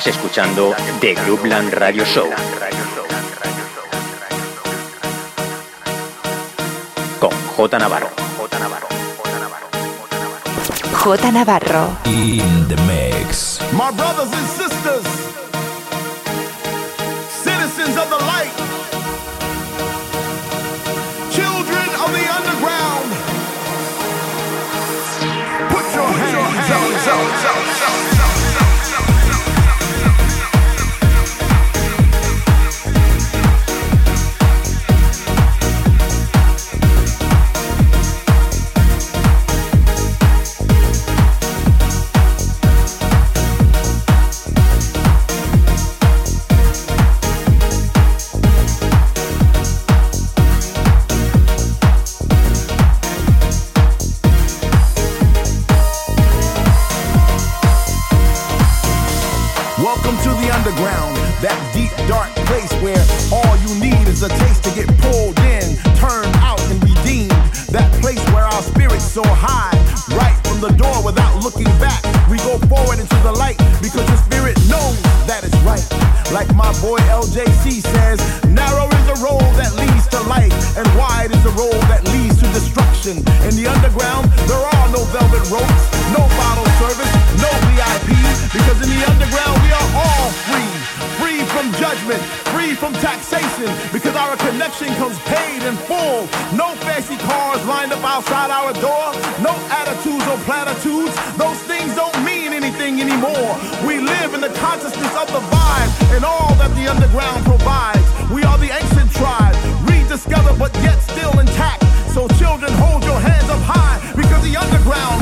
Estás escuchando The Groupland Radio Show. Con J Navarro. J Navarro. J Navarro. In the mix. My brothers and sisters, citizens of the light, children of the underground, put your hands up. Soar high, right from the door without looking back. We go forward into the light because the spirit knows that is right. Like my boy LJC says, narrow is the road that leads to life, and wide is the road that leads to destruction. In the underground, there are no velvet ropes, no bottle service, no VIP, because in the underground we are all free. Free from judgment, free from taxation, because our connection comes paid in full. No fancy cars lined up outside our door, no attitudes or platitudes. Those things don't mean anything anymore. We live in the consciousness of the vibe and all that the underground provides. We are the ancient tribe, rediscovered but yet still intact. So children, hold your hands up high because the underground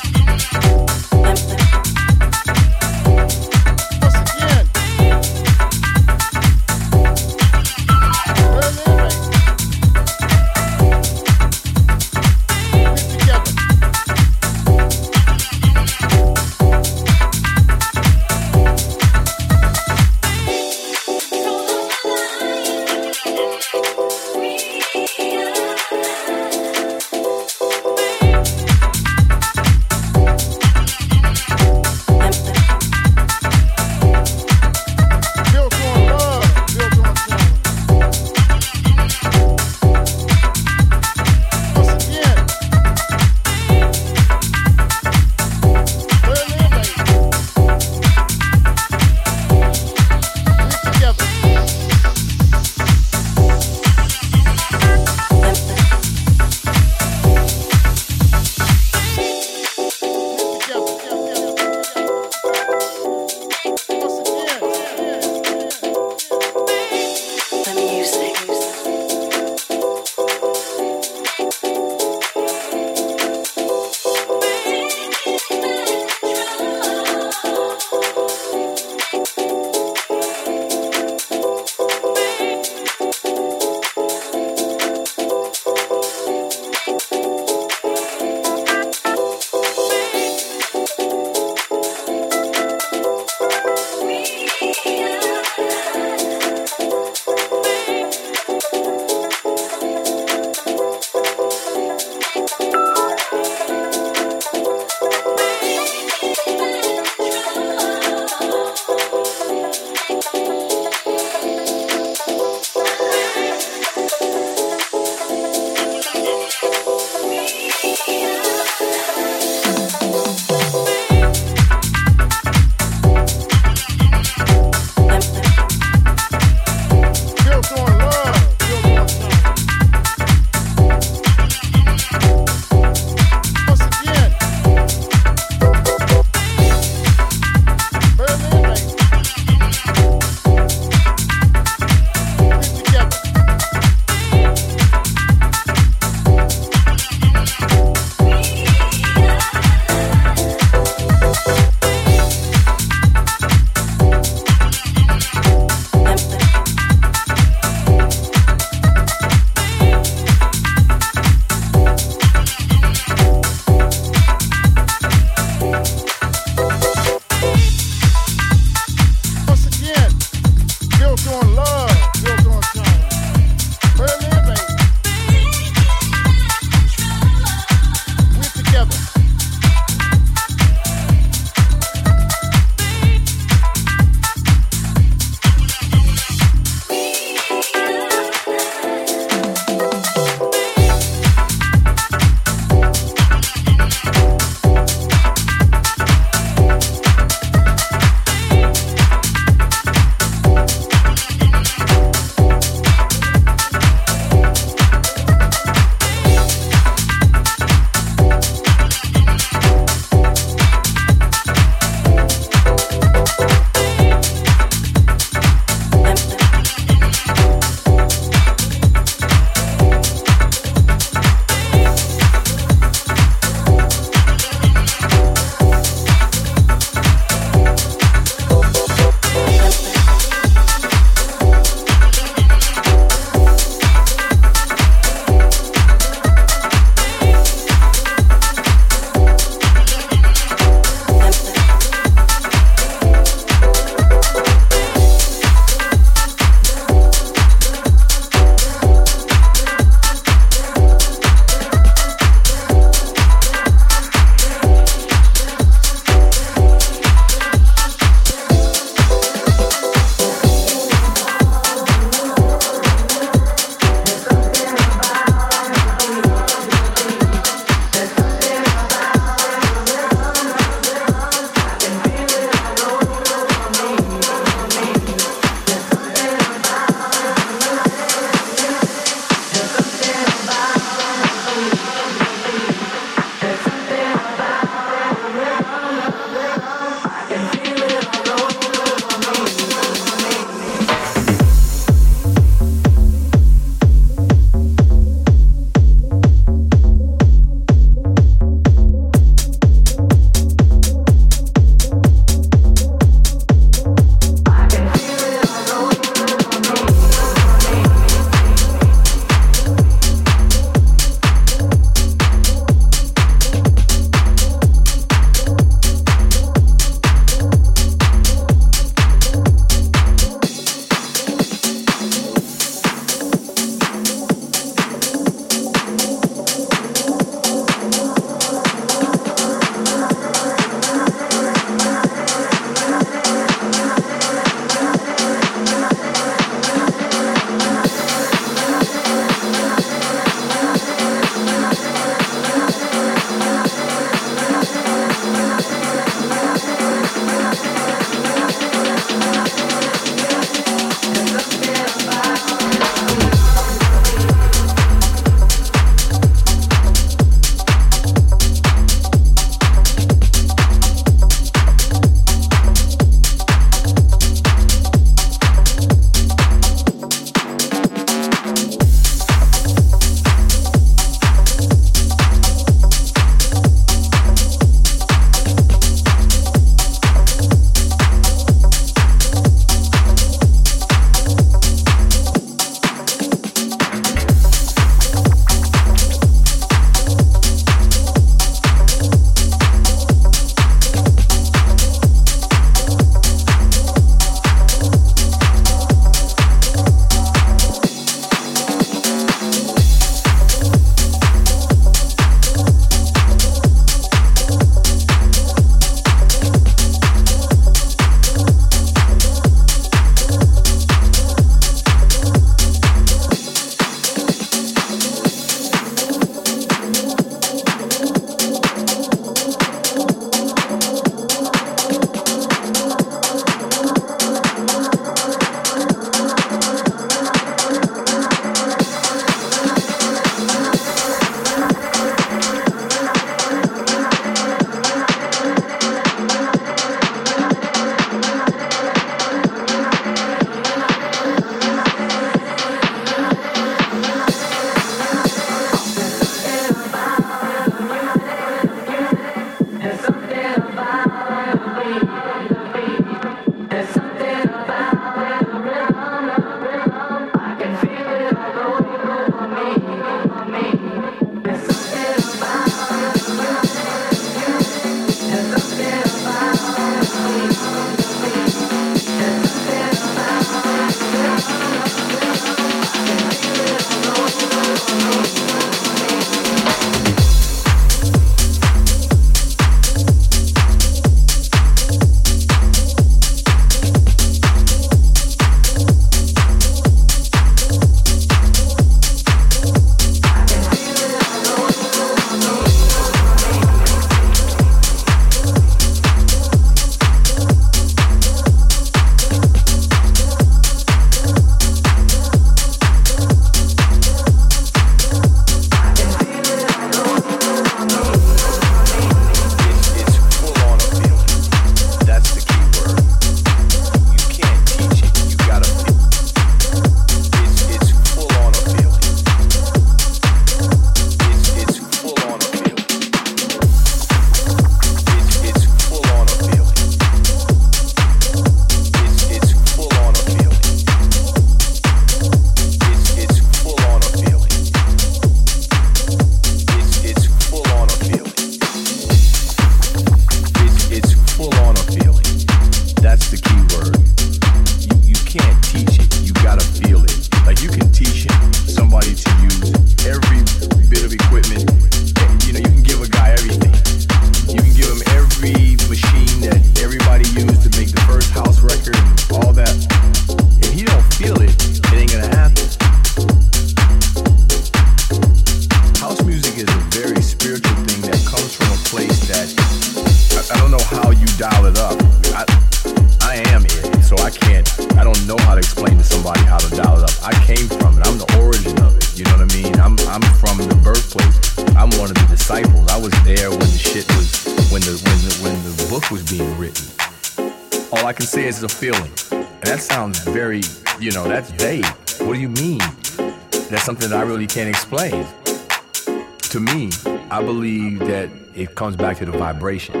to the vibration.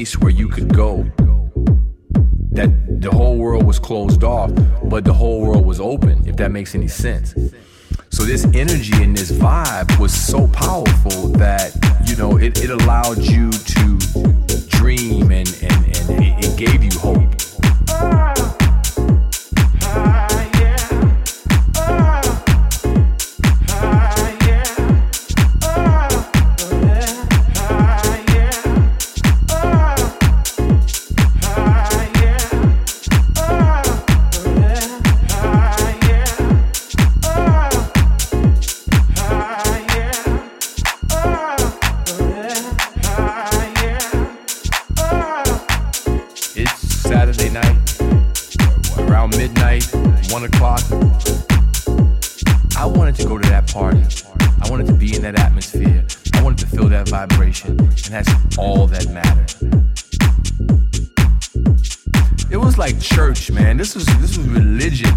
Place where you could go that the whole world was closed off, but the whole world was open, if that makes any sense. So this energy and this vibe was so powerful that, you know, it, it allowed you to dream and, and, and it, it gave you hope. One o'clock. I wanted to go to that party. I wanted to be in that atmosphere. I wanted to feel that vibration, and that's all that mattered. It was like church, man. This was this was religion.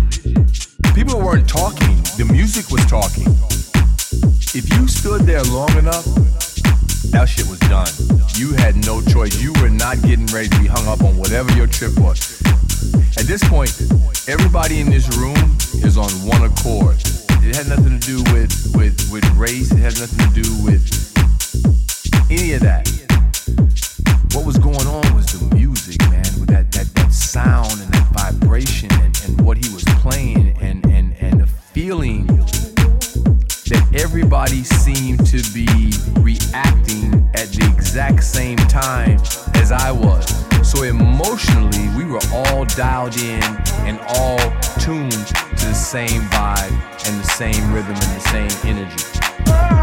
People weren't talking. The music was talking. If you stood there long enough, that shit was done. You had no choice. You were not getting ready to be hung up on whatever your trip was. At this point, everybody in this room is on one accord. It had nothing to do with with with race. It had nothing to do with any of that. What was going on was the music, man, with that that, that sound and that vibration and, and what he was playing and and and the feeling that everybody seemed to be reacting at the exact same time as I was. So emotionally, dialed in and all tuned to the same vibe and the same rhythm and the same energy.